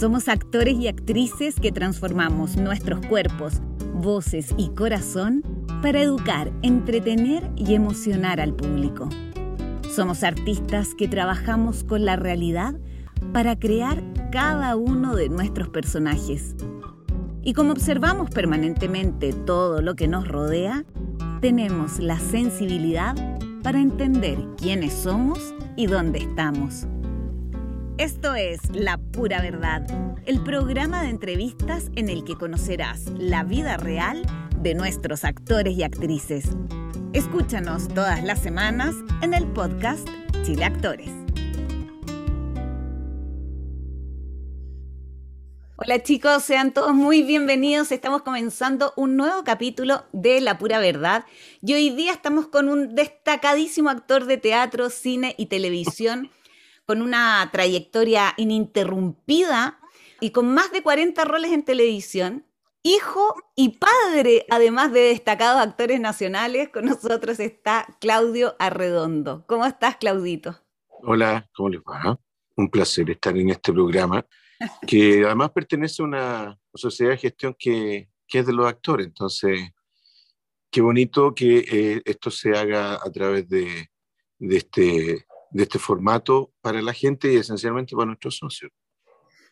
Somos actores y actrices que transformamos nuestros cuerpos, voces y corazón para educar, entretener y emocionar al público. Somos artistas que trabajamos con la realidad para crear cada uno de nuestros personajes. Y como observamos permanentemente todo lo que nos rodea, tenemos la sensibilidad para entender quiénes somos y dónde estamos. Esto es La Pura Verdad, el programa de entrevistas en el que conocerás la vida real de nuestros actores y actrices. Escúchanos todas las semanas en el podcast Chile Actores. Hola chicos, sean todos muy bienvenidos. Estamos comenzando un nuevo capítulo de La Pura Verdad y hoy día estamos con un destacadísimo actor de teatro, cine y televisión con una trayectoria ininterrumpida y con más de 40 roles en televisión, hijo y padre, además de destacados actores nacionales, con nosotros está Claudio Arredondo. ¿Cómo estás, Claudito? Hola, ¿cómo les va? Un placer estar en este programa, que además pertenece a una sociedad de gestión que, es de los actores. Entonces, qué bonito que eh, esto se haga a través de, de este de este formato para la gente y esencialmente para nuestros socios.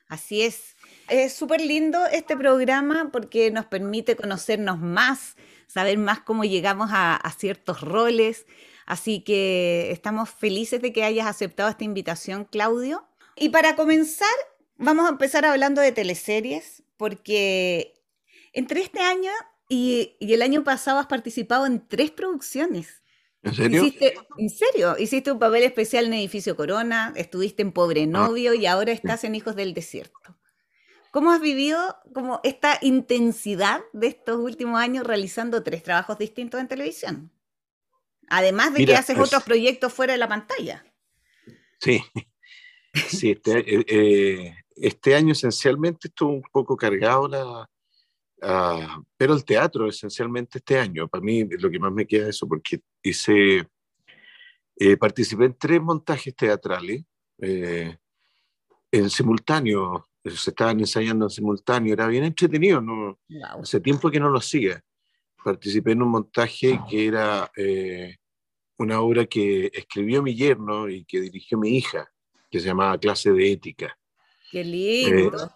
Así es. Es súper lindo este programa porque nos permite conocernos más, saber más cómo llegamos a, ciertos roles. Así que estamos felices de que hayas aceptado esta invitación, Claudio. Y para comenzar, vamos a empezar hablando de teleseries, porque entre este año y el año pasado has participado en tres producciones. ¿En serio? Hiciste, ¿En serio? Hiciste un papel especial en Edificio Corona, estuviste en Pobre ah. Novio y ahora estás en Hijos del Desierto. ¿Cómo has vivido como esta intensidad de estos últimos años realizando tres trabajos distintos en televisión? Además de que haces pues otros proyectos fuera de la pantalla. Sí, sí este, eh, eh, este año esencialmente estuvo un poco cargado la, Ah, pero el teatro esencialmente este año, para mí lo que más me queda es eso, porque hice, eh, participé en tres montajes teatrales eh, en simultáneo, se estaban ensayando en simultáneo, era bien entretenido, ¿no? hace tiempo que no lo hacía. Participé en un montaje que era eh, una obra que escribió mi yerno y que dirigió mi hija, que se llamaba Clase de Ética. Qué lindo.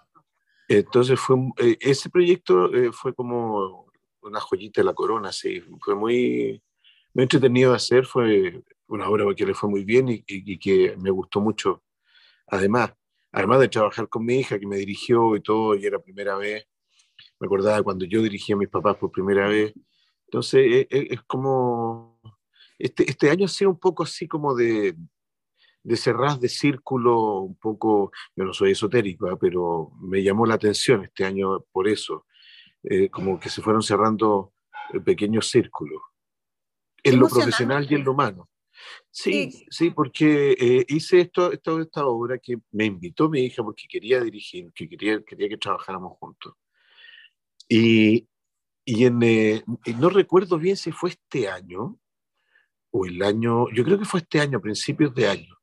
Entonces fue, eh, ese proyecto eh, fue como una joyita de la corona, sí, fue muy, muy entretenido de hacer, fue una obra que le fue muy bien y, que me gustó mucho. Además, además de trabajar con mi hija que me dirigió y todo, y era primera vez, me acordaba cuando yo dirigía a mis papás por primera vez. Entonces, es, e, es como, este, este año ha sido un poco así como de, de cerrar de círculo un poco, yo no soy esotérico, ¿eh? pero me llamó la atención este año por eso, eh, como que se fueron cerrando eh, pequeños círculos, en lo profesional y en lo humano. Sí, sí, porque hice esto, esta, esta obra que me invitó mi hija porque quería dirigir, que quería, quería que trabajáramos juntos. Y, y, en, no recuerdo bien si fue este año o el año, yo creo que fue este año, principios de año,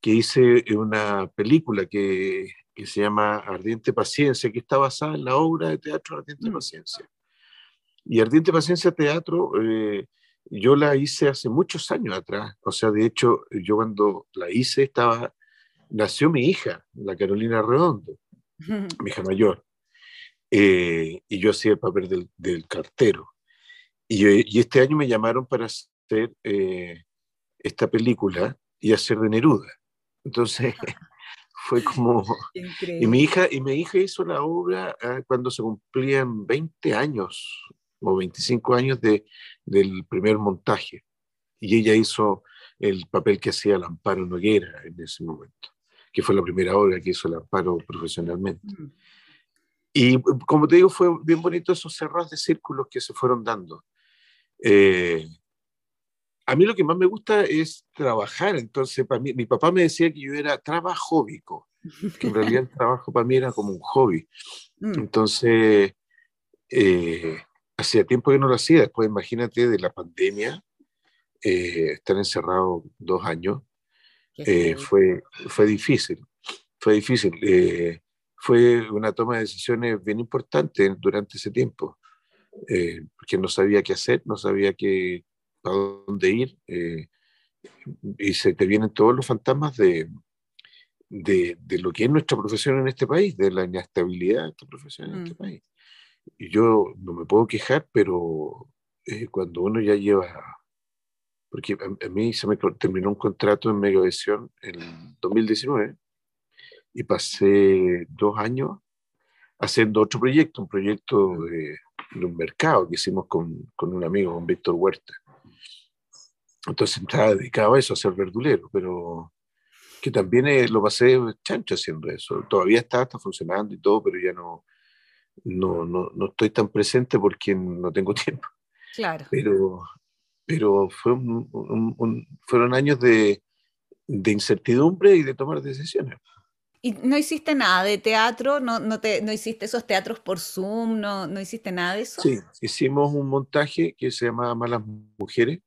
que hice una película que, que, se llama Ardiente Paciencia, que está basada en la obra de teatro Ardiente mm. Paciencia. Y Ardiente Paciencia Teatro, eh, yo la hice hace muchos años atrás. O sea, de hecho, yo cuando la hice estaba, nació mi hija, la Carolina Redondo, mi hija mayor. Eh, y yo hacía el papel del, del cartero. Y, y, este año me llamaron para hacer eh, esta película y hacer de Neruda. Entonces, fue como... Y mi, hija, y mi hija hizo la obra ah, cuando se cumplían 20 años o 25 años de, del primer montaje. Y ella hizo el papel que hacía Lamparo Noguera en ese momento, que fue la primera obra que hizo el amparo profesionalmente. Mm. Y como te digo, fue bien bonito esos cerros de círculos que se fueron dando. Eh, a mí lo que más me gusta es trabajar, entonces para mí, mi papá me decía que yo era trabajóbico, que en realidad el trabajo para mí era como un hobby. Mm. Entonces, eh, hacía tiempo que no lo hacía, después imagínate de la pandemia, eh, estar encerrado dos años, fue, fue difícil, fue difícil fue una toma de decisiones bien importante durante ese tiempo, eh, porque no sabía qué hacer, no sabía qué, a dónde ir, eh, y se te vienen todos los fantasmas de, de, de, lo que es nuestra profesión en este país, de la inestabilidad de esta profesión en este mm. país. Y yo no me puedo quejar, pero eh, cuando uno ya lleva porque a, mí se me terminó un contrato en Megavisión en 2019 y pasé dos años haciendo otro proyecto, un proyecto de, un mercado que hicimos con, con, un amigo, con Víctor Huerta. Entonces estaba dedicado a eso, a ser verdulero, pero que también eh, lo pasé chancho haciendo eso. Todavía está, está funcionando y todo, pero ya no, no, no, no estoy tan presente porque no tengo tiempo. Claro. Pero, pero fue fueron años de, de incertidumbre y de tomar decisiones. ¿Y no hiciste nada de teatro? ¿No, no, te, no hiciste esos teatros por Zoom? ¿No, ¿No hiciste nada de eso? Sí, hicimos un montaje que se llamaba Malas Mujeres,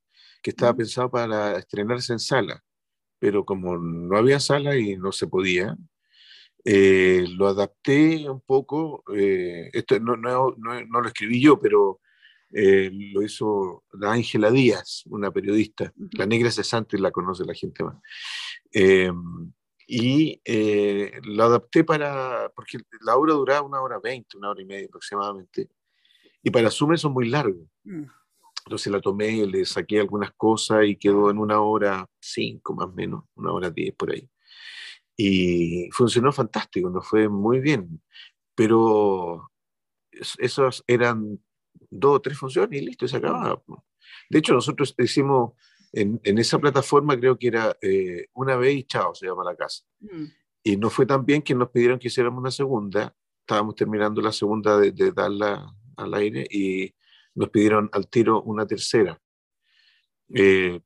que estaba pensado para estrenarse en sala, pero como no había sala y no se podía, eh, lo adapté un poco. Eh, esto no, no, no, lo escribí yo, pero eh, lo hizo la Ángela Díaz, una periodista. La negra cesante la conoce la gente más y eh, lo adapté para, porque la obra duraba una hora veinte, una hora y media aproximadamente, y para Zoom son muy largos. Mm. Entonces la tomé, le saqué algunas cosas y quedó en una hora cinco más o menos, una hora diez por ahí. Y funcionó fantástico, nos fue muy bien, pero esos eran dos o tres funciones y listo, se acababa. De hecho, nosotros hicimos en, esa plataforma creo que era eh, una vez y chao, se llama la casa. Mm. Y no fue tan bien que nos pidieron que hiciéramos una segunda. Estábamos terminando la segunda de, darla al aire y nos pidieron al tiro una tercera. Eh,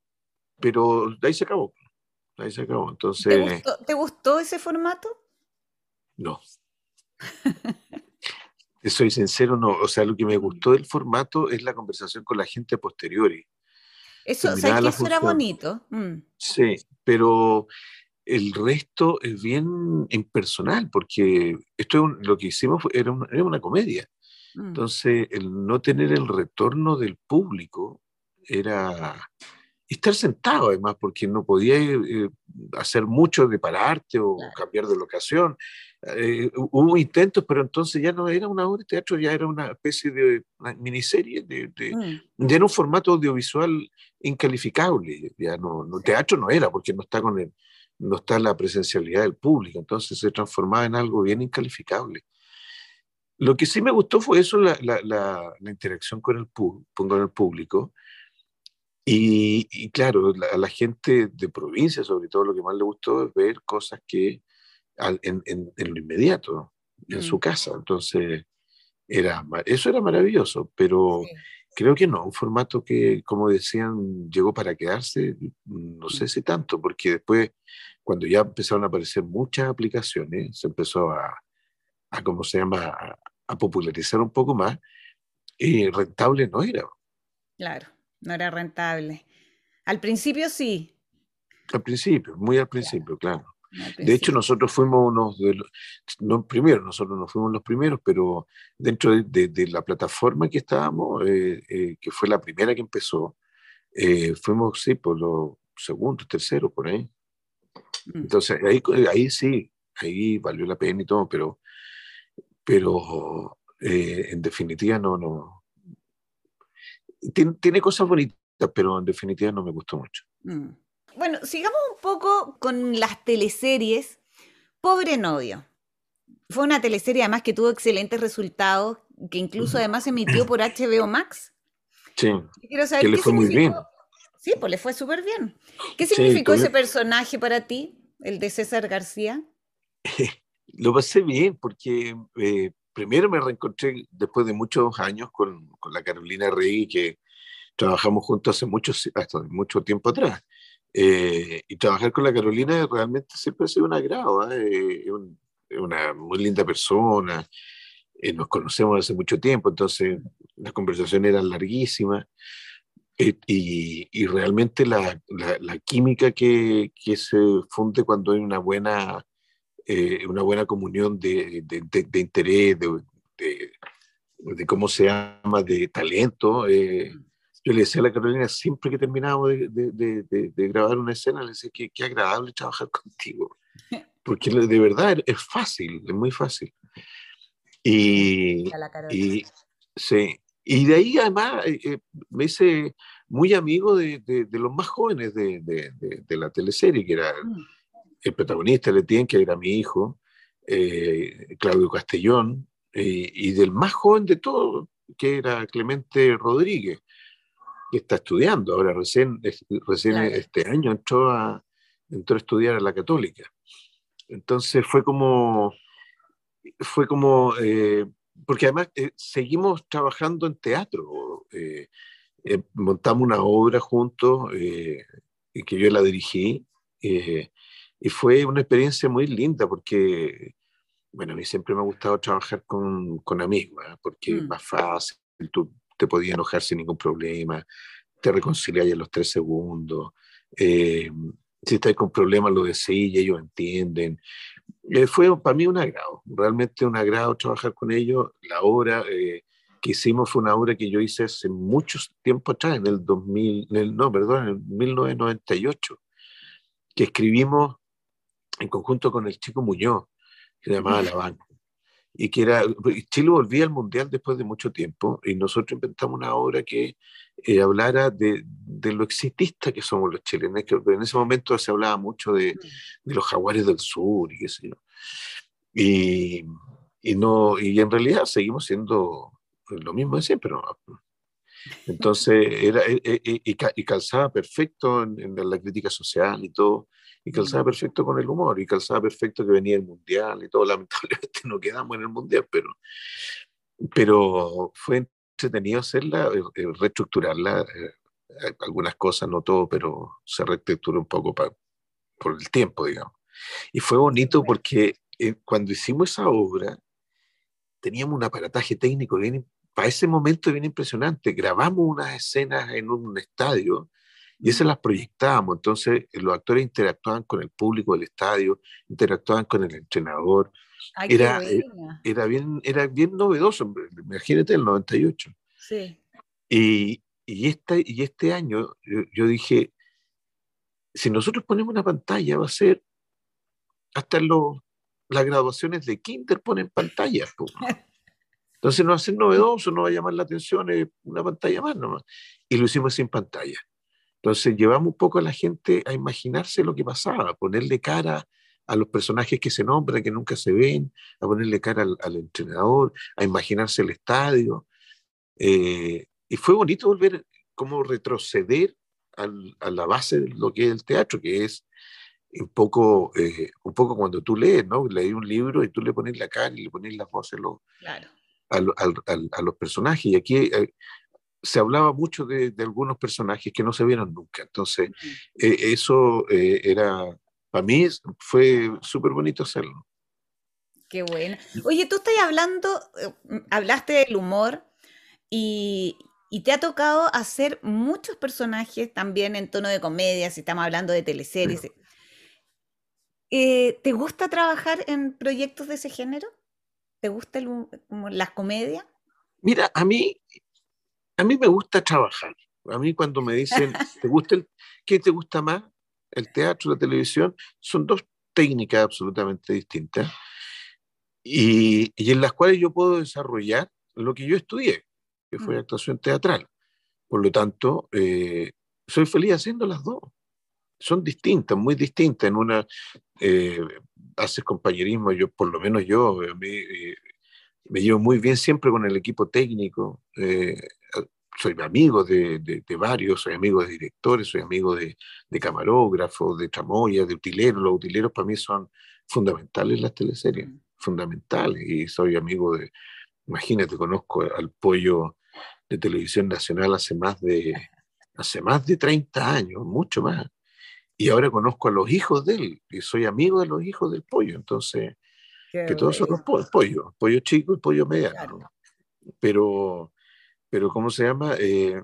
pero de ahí se acabó. ahí se acabó. Entonces, ¿Te gustó, ese formato? No. soy sincero, no. O sea, lo que me mm. gustó del formato es la conversación con la gente a posteriori. Eso, eso era bonito. Mm. Sí, pero el resto es bien impersonal, porque esto lo que hicimos era, una, comedia. Mm. Entonces, el no tener el retorno del público era estar sentado además, porque no podía eh, hacer mucho de pararte o cambiar de locación. Eh, hubo intentos, pero entonces ya no era una obra de teatro, ya era una especie de miniserie, de, mm. ya era un formato audiovisual incalificable, ya no, no, teatro no era, porque no está, con el, no está la presencialidad del público, entonces se transformaba en algo bien incalificable. Lo que sí me gustó fue eso, la, la, la, interacción con el, con el público, y, y, claro, a la gente de provincia, sobre todo, lo que más le gustó es ver cosas que en, en, en, lo inmediato, en su mm. casa. Entonces, era, eso era maravilloso, pero creo que no, un formato que, como decían, llegó para quedarse, no sé si tanto, porque después, cuando ya empezaron a aparecer muchas aplicaciones, se empezó a, a ¿cómo se llama?, a, popularizar un poco más, y rentable no era. Claro, no era rentable. Al principio sí. Al principio, muy al principio, claro. De hecho, nosotros fuimos unos de los, no primero, nosotros no fuimos los primeros, pero dentro de, la plataforma que estábamos, eh, eh, que fue la primera que empezó, eh, fuimos, sí, por los segundos, terceros, por ahí. Mm. Entonces, ahí, ahí sí, ahí valió la pena y todo, pero, pero en definitiva no, no. Tiene, cosas bonitas, pero en definitiva no me gustó mucho. Mm. Bueno, sigamos un poco con las teleseries. Pobre novio. Fue una teleserie además que tuvo excelentes resultados, que incluso además emitió por HBO Max. Sí. que le fue muy bien. Sí, pues le fue súper bien. ¿Qué significó ese personaje para ti? el de César García? Lo pasé bien porque eh, primero me reencontré después de muchos años con, con la Carolina Rey, que trabajamos juntos hace mucho, hasta mucho tiempo atrás. Eh, y trabajar con la Carolina realmente siempre ha sido un agrado. ¿eh? Es una muy linda persona. nos conocemos hace mucho tiempo, entonces las conversaciones eran larguísimas. Y, y, realmente la, la, química que, que, se funde cuando hay una buena, eh, una buena comunión de, de, de, interés, de, de, cómo se llama, de talento. Eh, yo le decía a la Carolina, siempre que terminábamos de, grabar una escena, le decía que qué agradable trabajar contigo. Porque de verdad es fácil, es muy fácil. Y, y, sí, y de ahí además eh, eh, me hice muy amigo de, de, los más jóvenes de, de, la teleserie, que era mm. El protagonista, Letien, que era mi hijo, eh, Claudio Castellón, y del más joven de todos, que era Clemente Rodríguez, que está estudiando ahora, recién, recién este año entró a, entró a estudiar a la católica. Entonces fue como, fue como porque además eh, seguimos trabajando en teatro. Eh, eh, montamos una obra juntos que yo la dirigí y fue una experiencia muy linda porque, bueno, a mí siempre me ha gustado trabajar con, con amigos, porque es mm. más fácil, tú te podías enojar sin ningún problema, te reconcilias en los tres segundos. si estás con problemas, lo decís y ellos entienden. Eh, fue para mí un agrado, realmente un agrado trabajar con ellos. La obra eh, que hicimos fue una obra que yo hice hace mucho tiempo atrás, en el 2000, no, perdón, en 1998, que escribimos en conjunto con el chico Muñoz, que se llamaba La Banca. Y que era, Chile volvía al Mundial después de mucho tiempo, y nosotros inventamos una obra que eh, hablara de, de, lo exitista que somos los chilenos, que en ese momento se hablaba mucho de, de los jaguares del sur y qué sé yo. Y, y, no, y en realidad seguimos siendo lo mismo de siempre. Entonces, era, e, e, e, y, y, calzaba perfecto en, en, la crítica social y todo, y calzaba perfecto con el humor, y calzaba perfecto que venía el mundial y todo. Lamentablemente no quedamos en el mundial, pero, pero fue entretenido hacerla, eh, eh, reestructurarla, eh, algunas cosas, no todo, pero se reestructuró un poco por el tiempo, digamos. Y fue bonito porque cuando hicimos esa obra, teníamos un aparataje técnico bien, para ese momento bien impresionante. Grabamos unas escenas en un estadio y esas las proyectábamos. Entonces los actores interactuaban con el público del estadio, interactuaban con el entrenador era, eh, era, bien, era bien novedoso, imagínate el 98. Sí. Y, y, este, y este año yo, dije, si nosotros ponemos una pantalla va a ser, hasta los, las graduaciones de Kinder ponen pantallas. Entonces no va a ser novedoso, no va a llamar la atención, es una pantalla más nomás. Y lo hicimos sin pantalla. Entonces llevamos un poco a la gente a imaginarse lo que pasaba, ponerle cara a los personajes que se nombran, que nunca se ven, a ponerle cara al, entrenador, a imaginarse el estadio. Eh, y fue bonito volver, como retroceder al, a la base de lo que es el teatro, que es un poco, eh, un poco cuando tú lees, ¿no? Leí un libro y tú le pones la cara y le pones la voz a, a, los personajes. Y aquí eh, se hablaba mucho de, de, algunos personajes que no se vieron nunca. Entonces, eso era para mí fue súper bonito hacerlo. Qué bueno. Oye, tú estás hablando, eh, hablaste del humor y, te ha tocado hacer muchos personajes también en tono de comedia, si estamos hablando de teleseries. Eh, ¿Te gusta trabajar en proyectos de ese género? ¿Te gusta las comedias? Mira, a mí, a mí me gusta trabajar. A mí cuando me dicen, ¿te gusta el, ¿qué te gusta más? el teatro la televisión son dos técnicas absolutamente distintas y, y, en las cuales yo puedo desarrollar lo que yo estudié, que fue mm. actuación teatral. Por lo tanto, eh, soy feliz haciendo las dos. Son distintas, muy distintas. En una eh, haces compañerismo, yo por lo menos yo eh, me, me, llevo muy bien siempre con el equipo técnico, soy amigo de, de, varios, soy amigo de directores, soy amigo de, de camarógrafos, de tramoyas, de utileros. Los utileros para mí son fundamentales en las teleseries, fundamentales. Y soy amigo de, imagínate, conozco al pollo de televisión nacional hace más de, hace más de 30 años, mucho más. Y ahora conozco a los hijos de él y soy amigo de los hijos del pollo. Entonces, que todos son los pollos, pollo chico y pollo mediano. Pero, pero, ¿cómo se llama? Eh,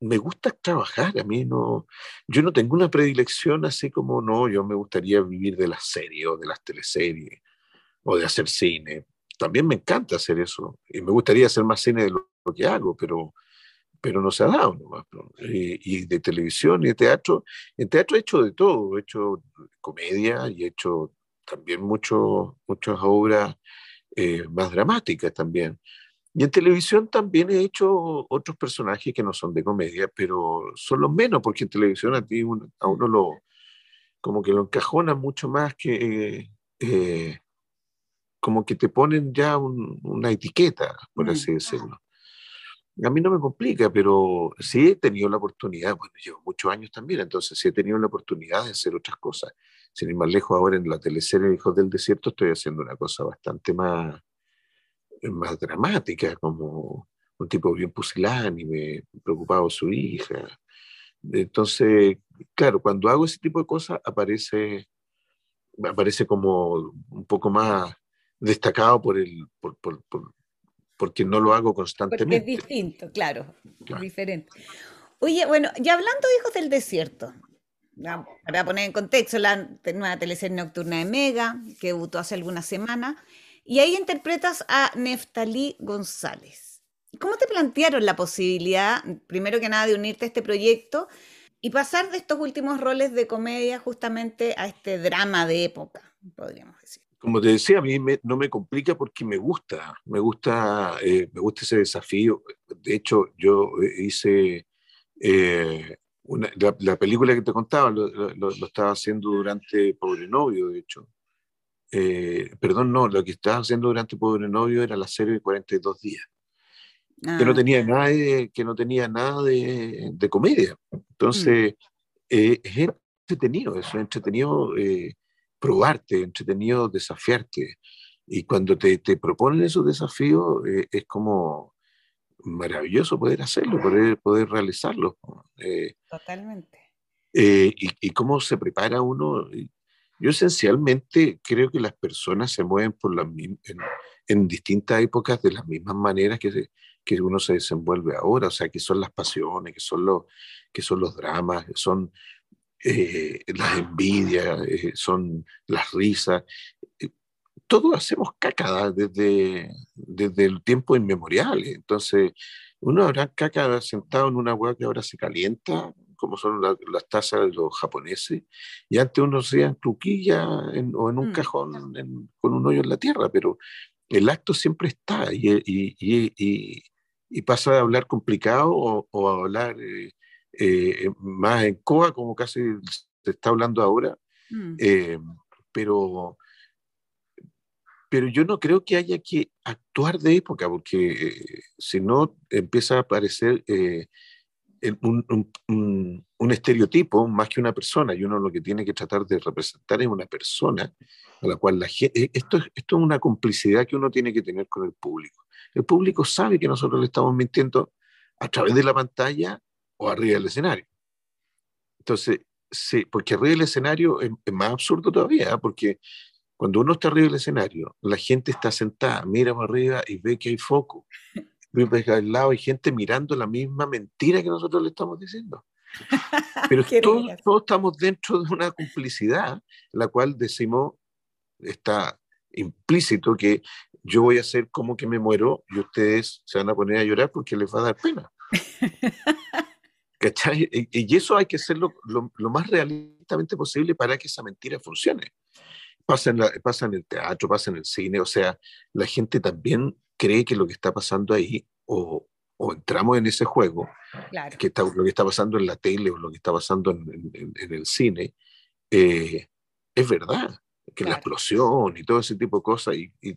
me gusta trabajar, a mí no, yo no tengo una predilección así como, no, yo me gustaría vivir de las series o de las teleseries o de hacer cine. También me encanta hacer eso y me gustaría hacer más cine de lo, que hago, pero, pero no se ha dado. Y, y, de televisión y de teatro, en teatro he hecho de todo, he hecho comedia y he hecho también mucho, muchas obras eh, más dramáticas también. Y en televisión también he hecho otros personajes que no son de comedia, pero son los menos, porque en televisión a ti a uno lo como que lo encajona mucho más que eh, como que te ponen ya una etiqueta, por así mm. decirlo. A mí no me complica, pero sí he tenido la oportunidad, bueno, llevo muchos años también, entonces sí he tenido la oportunidad de hacer otras cosas. Sin ir más lejos, ahora en la teleserie Hijos del Desierto estoy haciendo una cosa bastante más, más dramática, como un tipo bien pusilánime, preocupado su hija. Entonces, claro, cuando hago ese tipo de cosas aparece, aparece como un poco más destacado por el, por, por, porque no lo hago constantemente. Porque es distinto, claro, diferente. Oye, bueno, ya hablando de Hijos del Desierto, para poner en contexto, la nueva teleserie nocturna de Mega, que debutó hace algunas semanas, y ahí interpretas a Neftalí González. ¿Cómo te plantearon la posibilidad, primero que nada, de unirte a este proyecto y pasar de estos últimos roles de comedia justamente a este drama de época, podríamos decir? Como te decía, a mí no me complica porque me gusta, me gusta, eh, me gusta ese desafío. De hecho, yo hice eh, la, película que te contaba, lo, estaba haciendo durante Pobre Novio, de hecho. Eh, perdón, no, lo que estaba haciendo durante Pobre Novio era la serie de 42 días, que no ah, tenía nada de, que no tenía nada de, de comedia. Entonces, mm. eh, es entretenido, es entretenido eh, probarte, entretenido desafiarte. Y cuando te, te proponen esos desafíos, es como maravilloso poder hacerlo, poder, poder realizarlo. Totalmente. y, y, cómo se prepara uno yo esencialmente creo que las personas se mueven por la, en, en, distintas épocas de las mismas maneras que, que uno se desenvuelve ahora, o sea, que son las pasiones, que son los, que son los dramas, son eh, las envidias, eh, son las risas. Eh, todos hacemos caca desde, desde el tiempo inmemorial. Entonces, uno habrá caca sentado en una hueá que ahora se calienta, como son las tazas de los japoneses, y antes uno hacía en cluquilla o en un mm. cajón con un hoyo en la tierra, pero el acto siempre está y, y, y, pasa de hablar complicado o, a hablar eh, eh, más en coa, como casi se está hablando ahora, mm. eh, pero, pero yo no creo que haya que actuar de época, porque si no empieza a aparecer un, estereotipo más que una persona, y uno lo que tiene que tratar de representar es una persona a la cual la gente, eh, esto, esto es una complicidad que uno tiene que tener con el público. El público sabe que nosotros le estamos mintiendo a través de la pantalla o arriba del escenario. Entonces, sí, porque arriba del escenario es, más absurdo todavía, ¿eh? porque cuando uno está arriba del escenario, la gente está sentada, mira para arriba y ve que hay foco al lado hay gente mirando la misma mentira que nosotros le estamos diciendo. Pero todos, todos, estamos dentro de una complicidad, la cual decimos, está implícito que yo voy a hacer como que me muero y ustedes se van a poner a llorar porque les va a dar pena. ¿Cachai? Y, eso hay que hacerlo lo, lo, más realistamente posible para que esa mentira funcione. Pasa en, la, pasa en el teatro, pasa en el cine, o sea, la gente también cree que lo que está pasando ahí, o, o entramos en ese juego, que está, lo que está pasando en la tele o lo que está pasando en, en, el cine, eh, es verdad, que la explosión y todo ese tipo de cosas, y, y,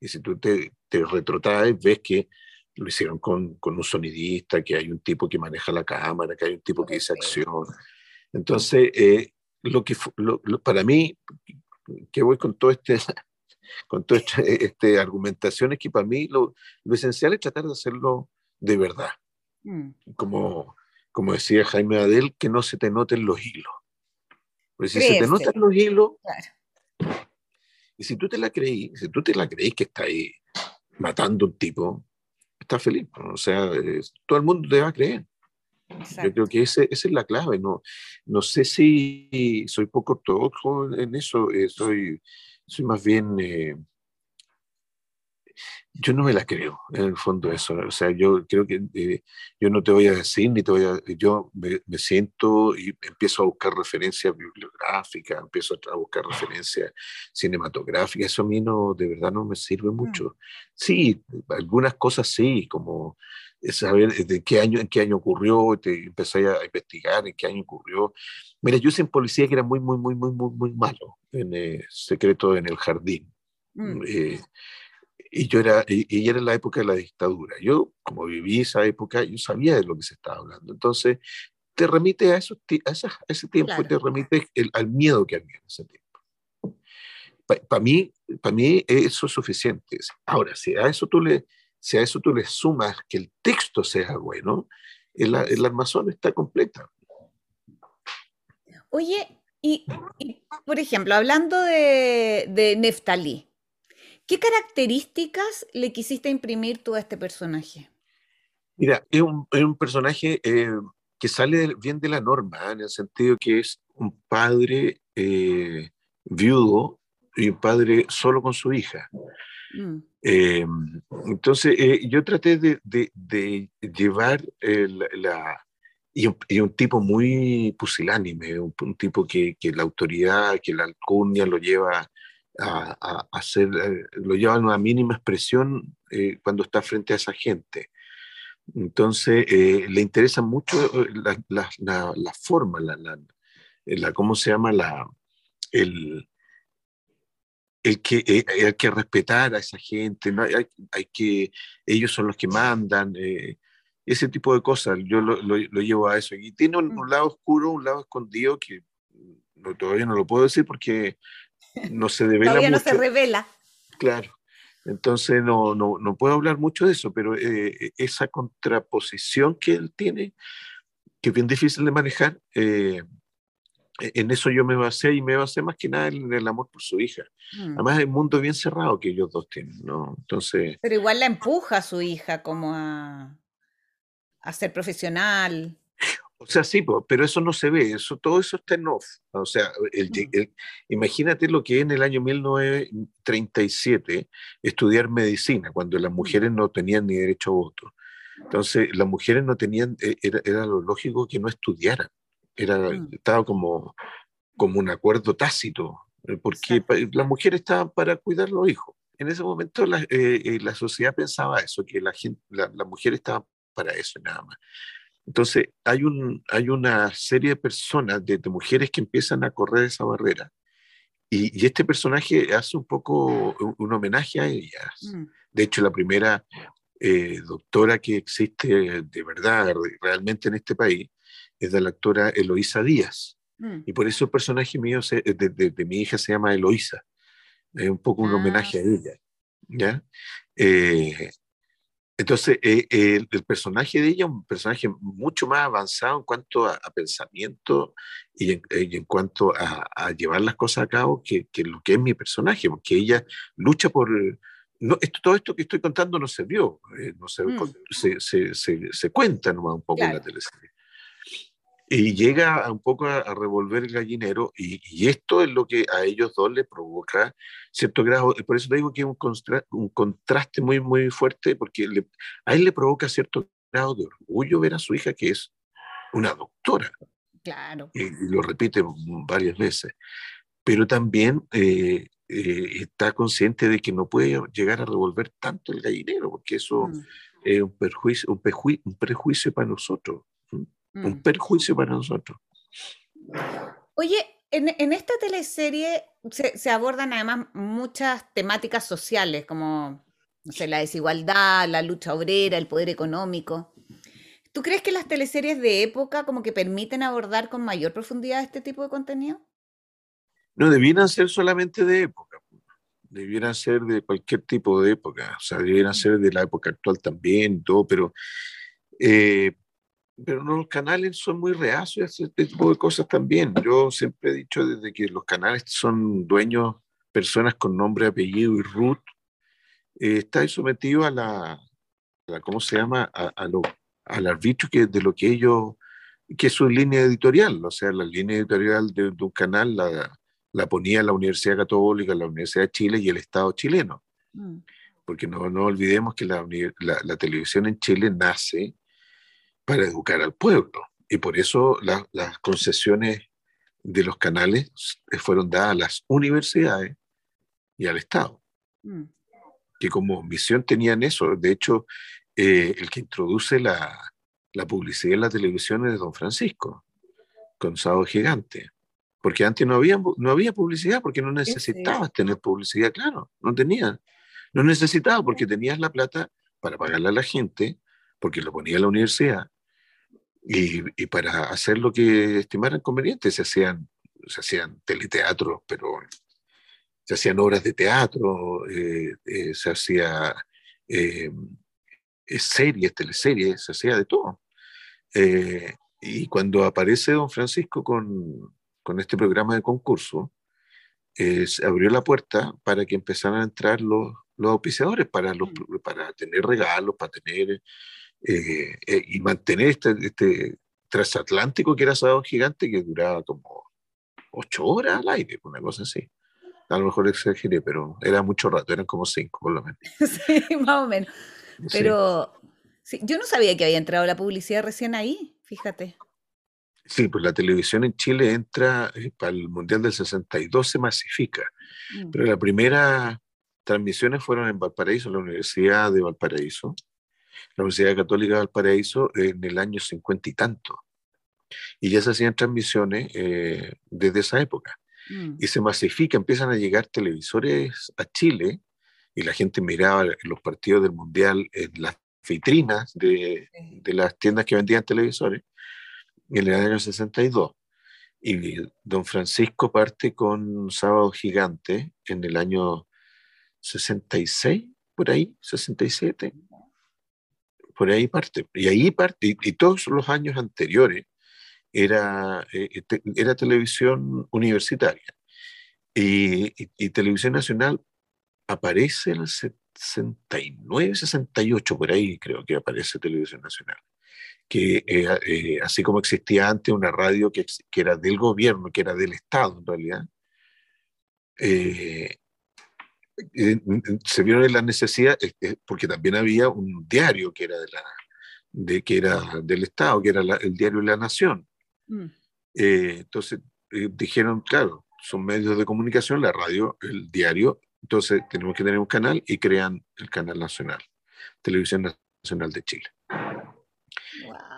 y si tú te, te retrotraes, ves que lo hicieron con, con, un sonidista, que hay un tipo que maneja la cámara, que hay un tipo que dice acción. Entonces, eh, lo que para mí, que voy con todo este, con toda esta este argumentación, es que para mí lo, lo, esencial es tratar de hacerlo de verdad. Mm. Como, como decía Jaime Adel, que no se te noten los hilos. Porque si se te notan los hilos, y si tú te la creí, si tú te la creí que está ahí matando un tipo, está feliz. O sea, todo el mundo te va a creer. Yo creo que ese, esa es la clave. No, no sé si soy poco ortodoxo en eso, eh, soy, soy más bien eh, yo no me la creo, en el fondo eso. O sea, yo creo que eh, yo no te voy a decir, ni te voy a... Yo me, siento y empiezo a buscar referencias bibliográficas, empiezo a buscar referencias cinematográficas. Eso a mí no, de verdad no me sirve mm. mucho. Sí, algunas cosas sí, como saber de qué año, en qué año ocurrió, te empecé a investigar en qué año ocurrió. Mira, yo hice en policía que era muy, muy, muy, muy, muy, muy malo, en eh, Secreto en el Jardín. Mm. Eh, y yo era, y, era la época de la dictadura. Yo, como viví esa época, yo sabía de lo que se estaba hablando. Entonces, te remite a, esos, a, ese tiempo y te remite al miedo que había en ese tiempo. Para mí, para mí eso es suficiente. Ahora, si a eso tú le, si a eso tú le sumas que el texto sea bueno, el, el armazón está completa. Oye, y, por ejemplo, hablando de, de Neftalí, ¿Qué características le quisiste imprimir tú a este personaje? Mira, es un, personaje eh, que sale bien de la norma, en el sentido que es un padre eh, viudo y un padre solo con su hija. Mm. Eh, entonces, yo traté de, llevar la... Y un, tipo muy pusilánime, un, tipo que, que, la autoridad, que la alcurnia lo lleva a, hacer, eh, lo llevan a una mínima expresión eh, cuando está frente a esa gente. Entonces, eh, le interesa mucho la, la, la, forma, la, la, ¿cómo se llama? La, el, el que, hay que respetar a esa gente, ¿no? hay, hay, que, ellos son los que mandan, ese tipo de cosas, yo lo, lo, llevo a eso. Y tiene un, un, lado oscuro, un lado escondido que no, todavía no lo puedo decir porque no se devela Todavía no se revela. Claro. Entonces no, no, no, puedo hablar mucho de eso, pero eh, esa contraposición que él tiene, que es bien difícil de manejar, eh, en eso yo me basé y me basé más que nada en el amor por su hija. Mm. Además, un mundo bien cerrado que ellos dos tienen, ¿no? Entonces... Pero igual la empuja a su hija como a, a ser profesional. O sea, sí, pero eso no se ve, eso, todo eso está en off. O sea, imagínate lo que en el año 1937 estudiar medicina, cuando las mujeres no tenían ni derecho a voto. Entonces, las mujeres no tenían, e, era, lo lógico que no estudiaran. Era, Estaba como, como un acuerdo tácito, eh, porque las mujeres estaban para cuidar los hijos. En ese momento la, eh, eh, la sociedad pensaba eso, que la, gente, la, las mujeres estaban para eso nada más. Entonces, hay, un, hay una serie de personas, de, mujeres que empiezan a correr esa barrera. Y, este personaje hace un poco un, homenaje a ellas. Mm. De hecho, la primera eh, doctora que existe de verdad, realmente en este país, es de la actora Eloísa Díaz. Mm. Y por eso el personaje mío, de, mi hija, se llama Eloísa. Es un poco un ah, homenaje a ella. ¿ya? Eh, entonces, eh, el, personaje de ella es un personaje mucho más avanzado en cuanto a, pensamiento y en, eh, cuanto a, llevar las cosas a cabo que, lo que es mi personaje, porque ella lucha por... No, esto, todo esto que estoy contando no se vio, eh, no mm. se, se, se, se, cuenta nomás un poco en la teleserie y llega un poco a, revolver el gallinero y, esto es lo que a ellos dos les provoca cierto grado, por eso te digo que es un, un contraste muy, muy fuerte porque a él le provoca cierto grado de orgullo ver a su hija que es una doctora. Claro. Y, lo repite varias veces. Pero también eh, eh, está consciente de que no puede llegar a revolver tanto el gallinero, porque eso mm. es un, perjuicio, un, un prejuicio para nosotros un mm. perjuicio para nosotros. Oye, en, esta teleserie se, abordan además muchas temáticas sociales, como no sé, la desigualdad, la lucha obrera, el poder económico. ¿Tú crees que las teleseries de época como que permiten abordar con mayor profundidad este tipo de contenido? No debieran ser solamente de época, debieran ser de cualquier tipo de época, o sea, debieran ser de la época actual también, todo, pero, eh, pero no, los canales son muy reacios a este tipo de cosas también. Yo siempre he dicho desde que los canales son dueños, personas con nombre, apellido y root, eh, está sometido a la, ¿cómo se llama? A, lo, al arbitrio que, de lo que ellos, que es su línea editorial, o sea, la línea editorial de, un canal la, la, ponía la Universidad Católica, la Universidad de Chile y el Estado chileno. Mm. Porque no, no olvidemos que la, la, televisión en Chile nace para educar al pueblo y por eso las concesiones de los canales fueron dadas a las universidades y al Estado. Mm que como misión tenían eso. De hecho, eh, el que introduce la, la, publicidad en la televisión es Don Francisco, con Sábado Gigante. Porque antes no había, no había publicidad, porque no necesitabas tener publicidad, claro, no tenías. No necesitabas porque tenías la plata para pagarle a la gente, porque lo ponía la universidad, y, y, para hacer lo que estimaran conveniente. Se hacían, se hacían teleteatros, pero se hacían obras de teatro, eh, eh, se hacía eh, series, teleseries, se hacía de todo. y cuando aparece don Francisco con, con este programa de concurso, se abrió la puerta para que empezaran a entrar los, los auspiciadores para, los, mm. para tener regalos, para tener y mantener este, este transatlántico que era Sábado Gigante que duraba como ocho horas al aire, una cosa así. A lo mejor exageré, pero era mucho rato, eran como cinco por lo menos. sí, más o menos. Pero yo no sabía que había entrado la publicidad recién ahí, fíjate. Sí, pues la televisión en Chile entra eh, para el Mundial del 62, se masifica. Mm. Pero las primeras transmisiones fueron en Valparaíso, la Universidad de Valparaíso, la Universidad Católica de Valparaíso, en el año cincuenta y tanto. Y ya se hacían transmisiones eh, desde esa época. Mm. y se masifica, empiezan a llegar televisores a Chile y la gente miraba los partidos del Mundial en las vitrinas de, de las tiendas que vendían televisores en el año 62. Y don Francisco parte con Sábado Gigante en el año 66, por ahí, 67. Por ahí parte. Y ahí parte. Y, todos los años anteriores era, eh, era televisión universitaria. Y, Televisión Nacional aparece en el 69, 68, por ahí creo que aparece Televisión Nacional. Que eh, eh, así como existía antes una radio que, que, era del gobierno, que era del Estado en realidad, se vieron en la necesidad, porque también había un diario que era, de la, de, que era del Estado, que era el diario de la Nación. Mm. Eh, entonces eh, dijeron, claro, son medios de comunicación, la radio, el diario, entonces tenemos que tener un canal y crean el canal nacional, Televisión Nacional de Chile.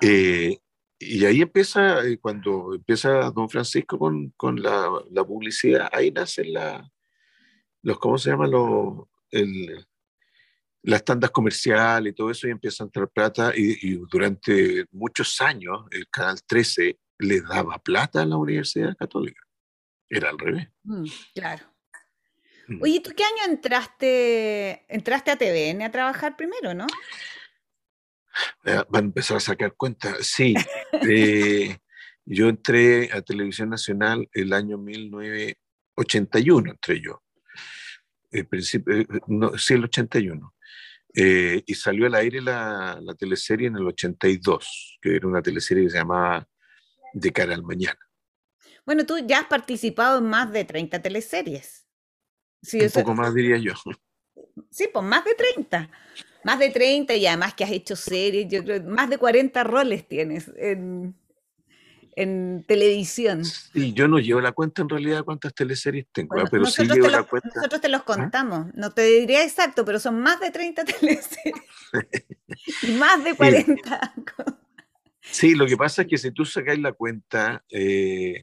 Eh, y ahí empieza, cuando empieza don Francisco con, con la, la, publicidad, ahí nacen la, los, ¿cómo se llama? Los, el, las tandas comerciales y todo eso, y empieza a entrar plata, y, y durante muchos años el Canal 13 le daba plata a la Universidad Católica. Era al revés. Mm, claro. Mm. Oye, ¿tú qué año entraste, entraste a TVN a trabajar primero, no? Van a empezar a sacar cuentas. Sí, eh, yo entré a Televisión Nacional el año 1981, entré yo. El principio, eh, no, sí, el 81. Eh, y salió al aire la, la, teleserie en el 82, que era una teleserie que se llamaba de cara al mañana. Bueno, tú ya has participado en más de 30 teleseries. Sí, Un poco más diría yo. Sí, pues más de 30. Más de 30 y además que has hecho series, yo creo, más de 40 roles tienes en, en televisión. Sí, yo no llevo la cuenta en realidad cuántas teleseries tengo, pero sí llevo la cuenta. Nosotros te los ¿Ah? contamos, no te diría exacto, pero son más de 30 teleseries. y más de 40. Sí, lo que pasa es que si tú sacáis la cuenta, eh,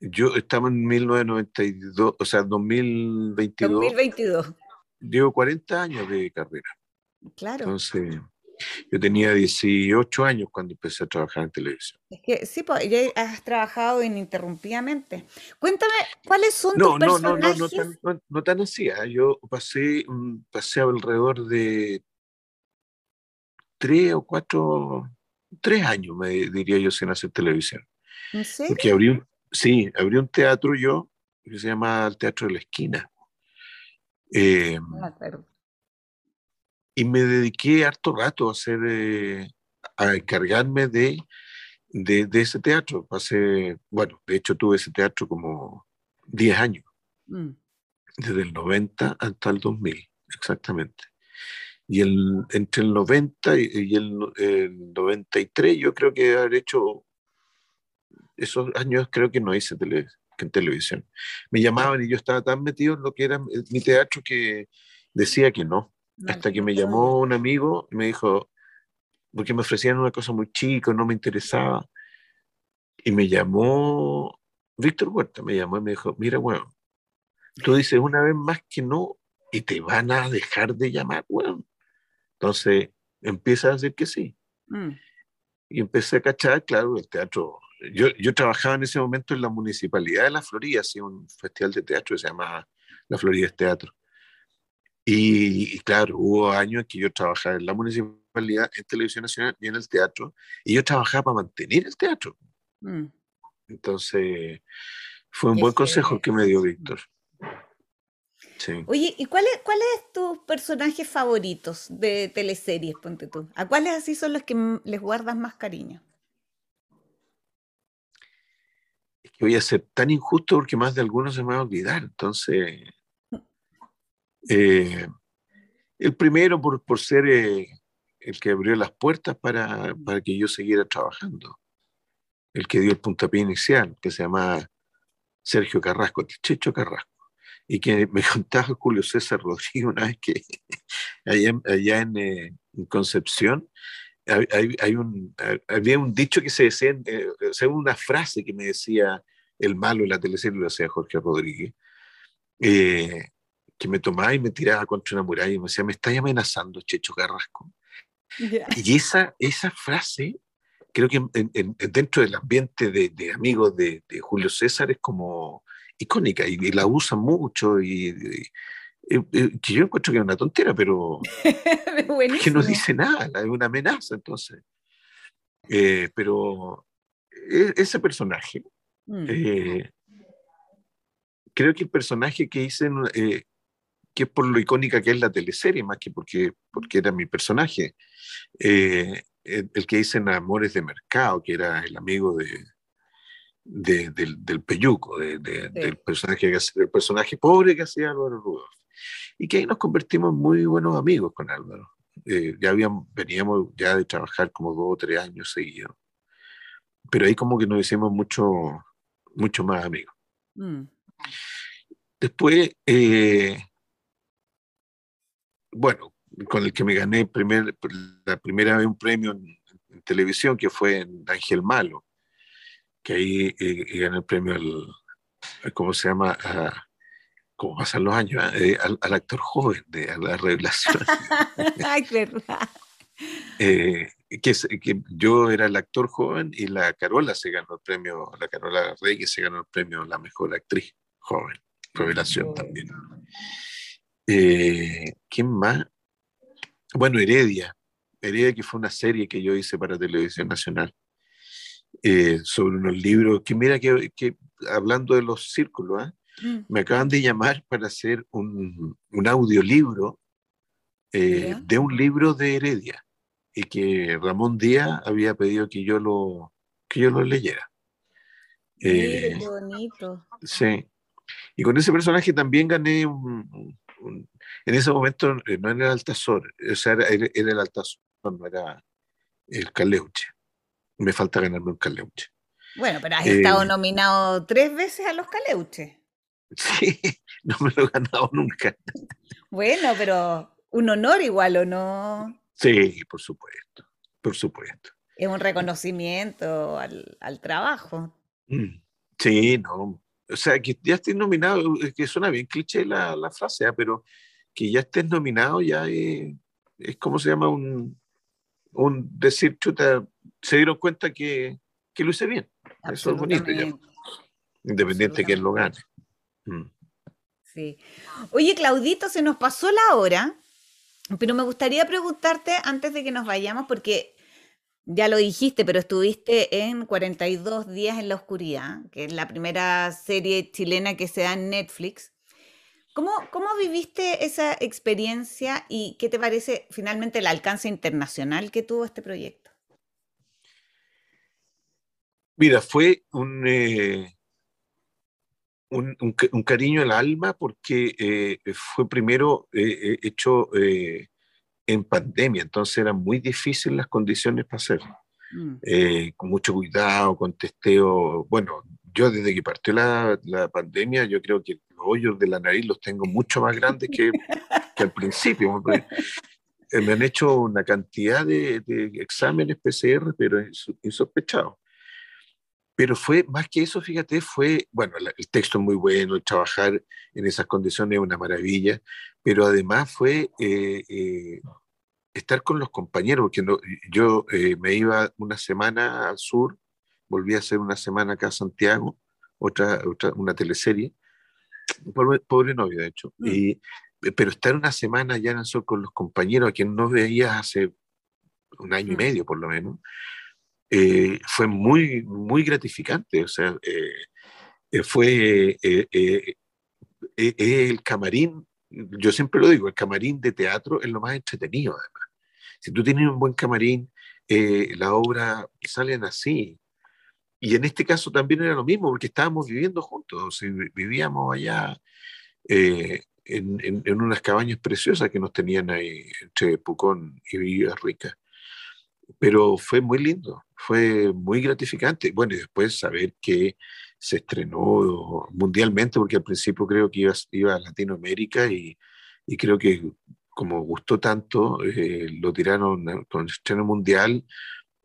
yo estaba en 1992, o sea, 2022. 2022. llevo 40 años de carrera. Claro. Entonces, yo tenía 18 años cuando empecé a trabajar en televisión. Es que sí, pues, ya has trabajado ininterrumpidamente. Cuéntame, ¿cuáles son No, tus no, no, no, no personajes? tan, no, no tan así. ¿ah? Yo pasé, mm, pasé alrededor de tres o cuatro, tres años, me diría yo, sin hacer televisión. ¿En serio? Porque abrí un, sí, abrí un teatro yo, que se llama el Teatro de la Esquina. Eh, No me acuerdo. Y me dediqué harto rato a hacer, eh, a encargarme de, de, de ese teatro. Pasé, bueno, de hecho tuve ese teatro como 10 años, Mm. desde el 90 hasta el 2000, exactamente. Y el, entre el 90 y, el, el 93 yo creo que haber hecho, esos años creo que no hice tele, que en televisión. Me llamaban y yo estaba tan metido en lo que era mi teatro que decía que no. Hasta que me llamó un amigo y me dijo, porque me ofrecían una cosa muy chica, no me interesaba. Y me llamó, Víctor Huerta me llamó y me dijo, mira, weón, tú dices una vez más que no y te van a dejar de llamar, weón. Entonces empieza a decir que sí. Mm. Y empecé a cachar, claro, el teatro. Yo, yo trabajaba en ese momento en la municipalidad de La Florida, hacía un festival de teatro que se llama La Florida es Teatro. Y, y claro, hubo años que yo trabajaba en la municipalidad, en Televisión Nacional y en el teatro, y yo trabajaba para mantener el teatro. Mm. Entonces, fue un Qué buen consejo que me dio Víctor. Sí. Oye, ¿y cuáles cuáles tus personajes favoritos de teleseries, ponte tú? ¿A cuáles así son los que les guardas más cariño? Es que voy a ser tan injusto porque más de algunos se me va a olvidar. Entonces, eh, el primero por, por ser eh, el que abrió las puertas para, para que yo siguiera trabajando. El que dio el puntapié inicial, que se llama Sergio Carrasco, el Checho Carrasco. Y que me contaba Julio César Rodríguez una vez que allá, allá en, eh, Concepción hay, un, había un dicho que se decía, eh, sea, una frase que me decía el malo en la teleserie, lo decía Jorge Rodríguez, que me tomaba y me tiraba contra una muralla y me decía, me estáis amenazando, Checho Carrasco. Y esa, esa frase, creo que en- en- en- dentro del ambiente de, de amigos de, de Julio César es como icónica y, y la usan mucho y, que yo encuentro que es una tontera, pero que no dice nada, es una amenaza entonces. Eh, pero e- ese personaje, Mm. eh, creo que el personaje que hice, en- eh, que es por lo icónica que es la teleserie, más que porque, porque era mi personaje, eh, el, el que hice en Amores de Mercado, que era el amigo de, de- del, del Peyuco, de- de- Sí. del personaje del personaje pobre que hacía Álvaro Rudolph. Y que ahí nos convertimos en muy buenos amigos con Álvaro. Eh, ya habíamos, veníamos ya de trabajar como dos o tres años seguidos. Pero ahí como que nos hicimos mucho, mucho más amigos. Mm. Después, eh, bueno, con el que me gané primer, la primera vez un premio en, en televisión, que fue en Ángel Malo, que ahí eh, gané el premio al, ¿cómo se llama? A- ¿Cómo pasan los años? Eh, al, al actor joven, de, a la revelación. Ay, verdad. Eh, que yo era el actor joven y la Carola se ganó el premio, la Carola Reyes se ganó el premio a la mejor actriz joven, revelación también. Eh, ¿Quién más? Bueno, Heredia. Heredia, que fue una serie que yo hice para Televisión Nacional eh, sobre unos libros que, mira, que, que hablando de los círculos, ¿ah? Mm. me acaban de llamar para hacer un, un audiolibro eh, de un libro de Heredia y que Ramón Díaz había pedido que yo lo, que yo lo leyera. Eh, qué bonito. Sí. Y con ese personaje también gané un, un- en ese momento eh, no era el Altazor, o sea, era, el Altazor, no era el Caleuche. Me falta ganarme un Caleuche. Bueno, pero has Eh, estado nominado tres veces a los Caleuches. Sí, no me lo he ganado nunca. Bueno, pero un honor igual, ¿o no? Sí, por supuesto, por supuesto. Es un reconocimiento al, al trabajo. Mm, Sí, no. O sea, que ya estoy nominado, que suena bien cliché la, la frase, ¿ah? pero que ya estés nominado ya es, es como se llama un, un decir, chuta, se dieron cuenta que, que lo hice bien. Eso es bonito ya. Independiente de quién lo gane. Mm. Sí. Oye, Claudito, se nos pasó la hora, pero me gustaría preguntarte antes de que nos vayamos, porque ya lo dijiste, pero estuviste en 42 días en la oscuridad, que es la primera serie chilena que se da en Netflix. ¿Cómo, ¿Cómo viviste esa experiencia y qué te parece finalmente el alcance internacional que tuvo este proyecto? Mira, fue un, eh, un, cariño al alma porque eh, fue primero eh, hecho en pandemia, entonces eran muy difíciles las condiciones para hacerlo. Mm. con mucho cuidado, con testeo. Bueno, yo desde que partió la, la, pandemia, yo creo que los hoyos de la nariz los tengo mucho más grandes que, que al principio. Me han hecho una cantidad de, de exámenes PCR, pero insospechados. Pero fue, más que eso, fíjate, fue, bueno, el texto es muy bueno, trabajar en esas condiciones es una maravilla, pero además fue eh, eh, estar con los compañeros, porque yo eh, me iba una semana al sur, volví a hacer una semana acá a Santiago, otra, otra una teleserie, pobre, pobre novio de hecho, mm. y, pero estar una semana allá en el sur con los compañeros a quienes no veía hace un año y mm. medio por lo menos, eh, fue muy, muy gratificante. O sea, eh, eh, fue el camarín, yo siempre lo digo, el camarín de teatro es lo más entretenido además. Si tú tienes un buen camarín, la obra salen así. Y en este caso también era lo mismo, porque estábamos viviendo juntos, vivíamos allá en, unas cabañas preciosas que nos tenían ahí entre Pucón y Villarrica pero fue muy lindo, fue muy gratificante. Bueno, y después saber que se estrenó mundialmente, porque al principio creo que iba, iba a Latinoamérica y, y, creo que como gustó tanto, eh, lo tiraron con el estreno mundial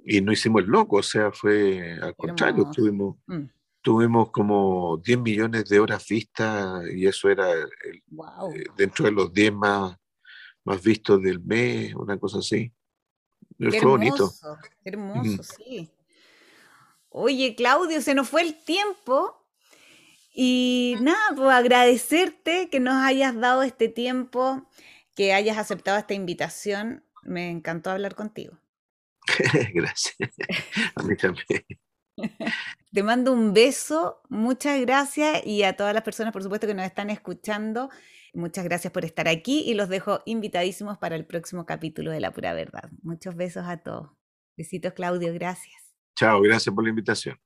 y no hicimos el loco, o sea, fue al contrario, tuvimos, mm. tuvimos como 10 millones de horas vistas y eso era el, eh, dentro de los 10 más, más vistos del mes, una cosa así. Qué hermoso, hermoso, sí. Oye, Claudio, se nos fue el tiempo. Y nada, pues agradecerte que nos hayas dado este tiempo, que hayas aceptado esta invitación. Me encantó hablar contigo. gracias. A mí también. Te mando un beso, muchas gracias y a todas las personas, por supuesto, que nos están escuchando. Muchas gracias por estar aquí y los dejo invitadísimos para el próximo capítulo de La Pura Verdad. Muchos besos a todos. Besitos, Claudio, gracias. Chao, gracias por la invitación.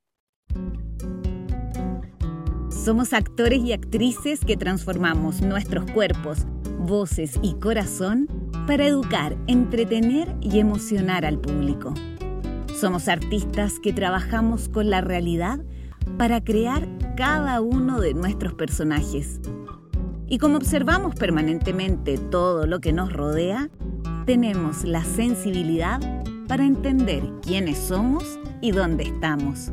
Somos actores y actrices que transformamos nuestros cuerpos, voces y corazón para educar, entretener y emocionar al público. Somos artistas que trabajamos con la realidad para crear cada uno de nuestros personajes y como observamos permanentemente todo lo que nos rodea, tenemos la sensibilidad para entender quiénes somos y dónde estamos.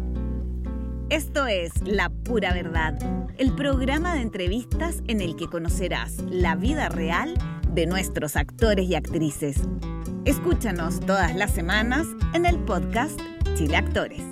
Esto es La Pura Verdad, el programa de entrevistas en el que conocerás la vida real de nuestros actores y actrices. Escúchanos todas las semanas en el podcast Chile Actores.